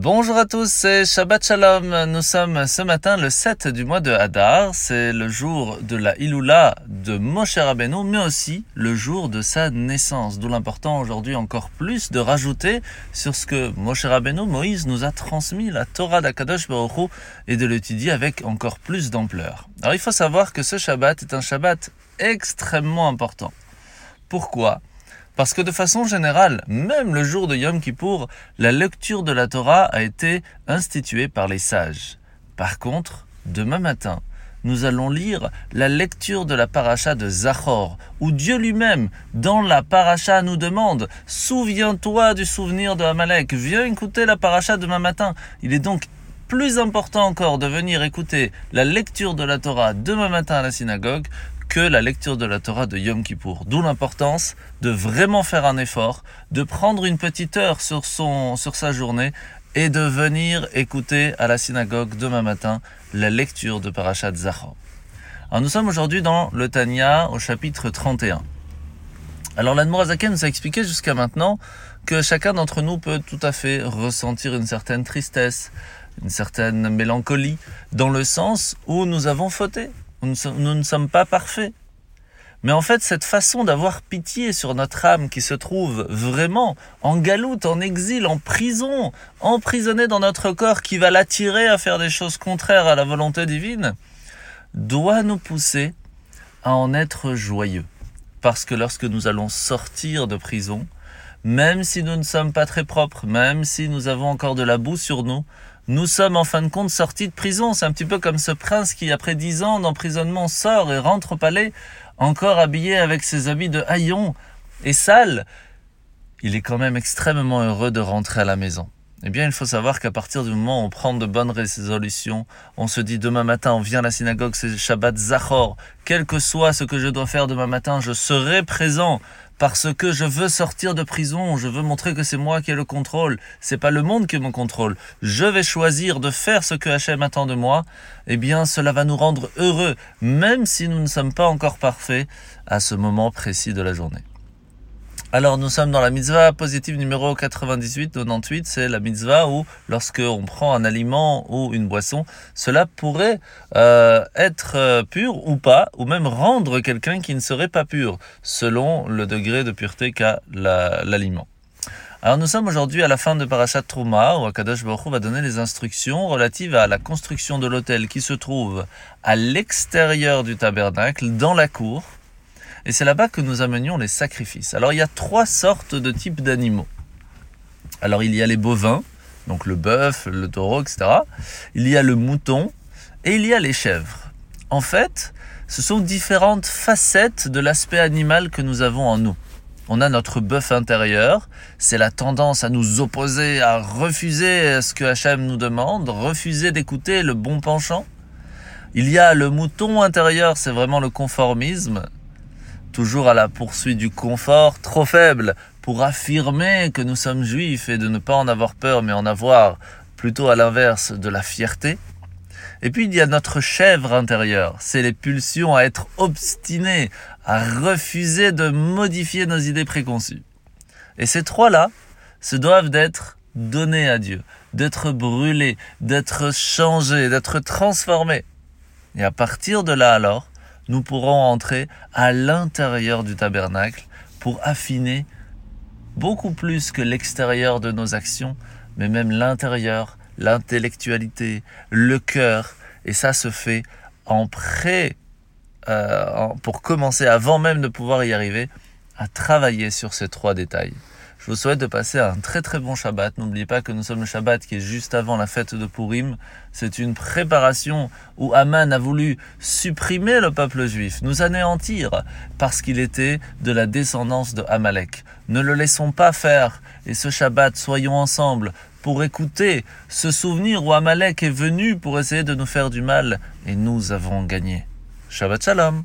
Bonjour à tous, c'est Shabbat Shalom. Nous sommes ce matin le 7 du mois de Hadar. C'est le jour de la Iloula de Moshe Rabbeinu, mais aussi le jour de sa naissance. D'où l'important aujourd'hui encore plus de rajouter sur ce que Moshe Rabbeinu, Moïse, nous a transmis, la Torah d'Akadosh Baruch et de l'étudier avec encore plus d'ampleur. Alors il faut savoir que ce Shabbat est un Shabbat extrêmement important. Pourquoi? Parce que de façon générale, même le jour de Yom Kippour, la lecture de la Torah a été instituée par les sages. Par contre, demain matin, nous allons lire la lecture de la paracha de Zachor, où Dieu lui-même, dans la paracha, nous demande Souviens-toi du souvenir de Amalek, viens écouter la paracha demain matin. Il est donc plus important encore de venir écouter la lecture de la Torah demain matin à la synagogue que la lecture de la Torah de Yom Kippour. D'où l'importance de vraiment faire un effort, de prendre une petite heure sur, son, sur sa journée et de venir écouter à la synagogue demain matin la lecture de Parashat Zachor. Alors nous sommes aujourd'hui dans le Tanya au chapitre 31. Alors l'Admorazaken nous a expliqué jusqu'à maintenant que chacun d'entre nous peut tout à fait ressentir une certaine tristesse, une certaine mélancolie, dans le sens où nous avons fauté, nous ne sommes pas parfaits. Mais en fait, cette façon d'avoir pitié sur notre âme qui se trouve vraiment en galoute, en exil, en prison, emprisonnée dans notre corps, qui va l'attirer à faire des choses contraires à la volonté divine, doit nous pousser à en être joyeux. Parce que lorsque nous allons sortir de prison, même si nous ne sommes pas très propres, même si nous avons encore de la boue sur nous, nous sommes en fin de compte sortis de prison. C'est un petit peu comme ce prince qui, après dix ans d'emprisonnement, sort et rentre au palais, encore habillé avec ses habits de haillon et sale. Il est quand même extrêmement heureux de rentrer à la maison. Eh bien, il faut savoir qu'à partir du moment où on prend de bonnes résolutions, on se dit demain matin, on vient à la synagogue, c'est Shabbat Zachor. Quel que soit ce que je dois faire demain matin, je serai présent parce que je veux sortir de prison, je veux montrer que c'est moi qui ai le contrôle, c'est pas le monde qui me contrôle. Je vais choisir de faire ce que Hachem attend de moi. Eh bien, cela va nous rendre heureux, même si nous ne sommes pas encore parfaits à ce moment précis de la journée. Alors nous sommes dans la mitzvah positive numéro 98-98, c'est la mitzvah où lorsque on prend un aliment ou une boisson, cela pourrait euh, être euh, pur ou pas, ou même rendre quelqu'un qui ne serait pas pur, selon le degré de pureté qu'a l'aliment. Alors nous sommes aujourd'hui à la fin de Parashat Trouma, où Akadosh Baruch va donner les instructions relatives à la construction de l'autel qui se trouve à l'extérieur du tabernacle, dans la cour, et c'est là-bas que nous amenions les sacrifices. Alors il y a trois sortes de types d'animaux. Alors il y a les bovins, donc le bœuf, le taureau, etc. Il y a le mouton et il y a les chèvres. En fait, ce sont différentes facettes de l'aspect animal que nous avons en nous. On a notre bœuf intérieur, c'est la tendance à nous opposer, à refuser ce que Hachem nous demande, refuser d'écouter le bon penchant. Il y a le mouton intérieur, c'est vraiment le conformisme, toujours à la poursuite du confort, trop faible pour affirmer que nous sommes juifs et de ne pas en avoir peur, mais en avoir plutôt à l'inverse de la fierté. Et puis il y a notre chèvre intérieure, c'est les pulsions à être obstinés, à refuser de modifier nos idées préconçues. Et ces trois-là se doivent d'être donnés à Dieu, d'être brûlés, d'être changés, d'être transformés. Et à partir de là alors, nous pourrons entrer à l'intérieur du tabernacle pour affiner beaucoup plus que l'extérieur de nos actions, mais même l'intérieur, l'intellectualité, le cœur. Et ça se fait en pré, euh, pour commencer, avant même de pouvoir y arriver, à travailler sur ces trois détails. Je vous souhaite de passer un très très bon Shabbat. N'oubliez pas que nous sommes le Shabbat qui est juste avant la fête de Purim. C'est une préparation où Aman a voulu supprimer le peuple juif, nous anéantir, parce qu'il était de la descendance de Amalek. Ne le laissons pas faire. Et ce Shabbat, soyons ensemble pour écouter ce souvenir où Amalek est venu pour essayer de nous faire du mal et nous avons gagné. Shabbat Shalom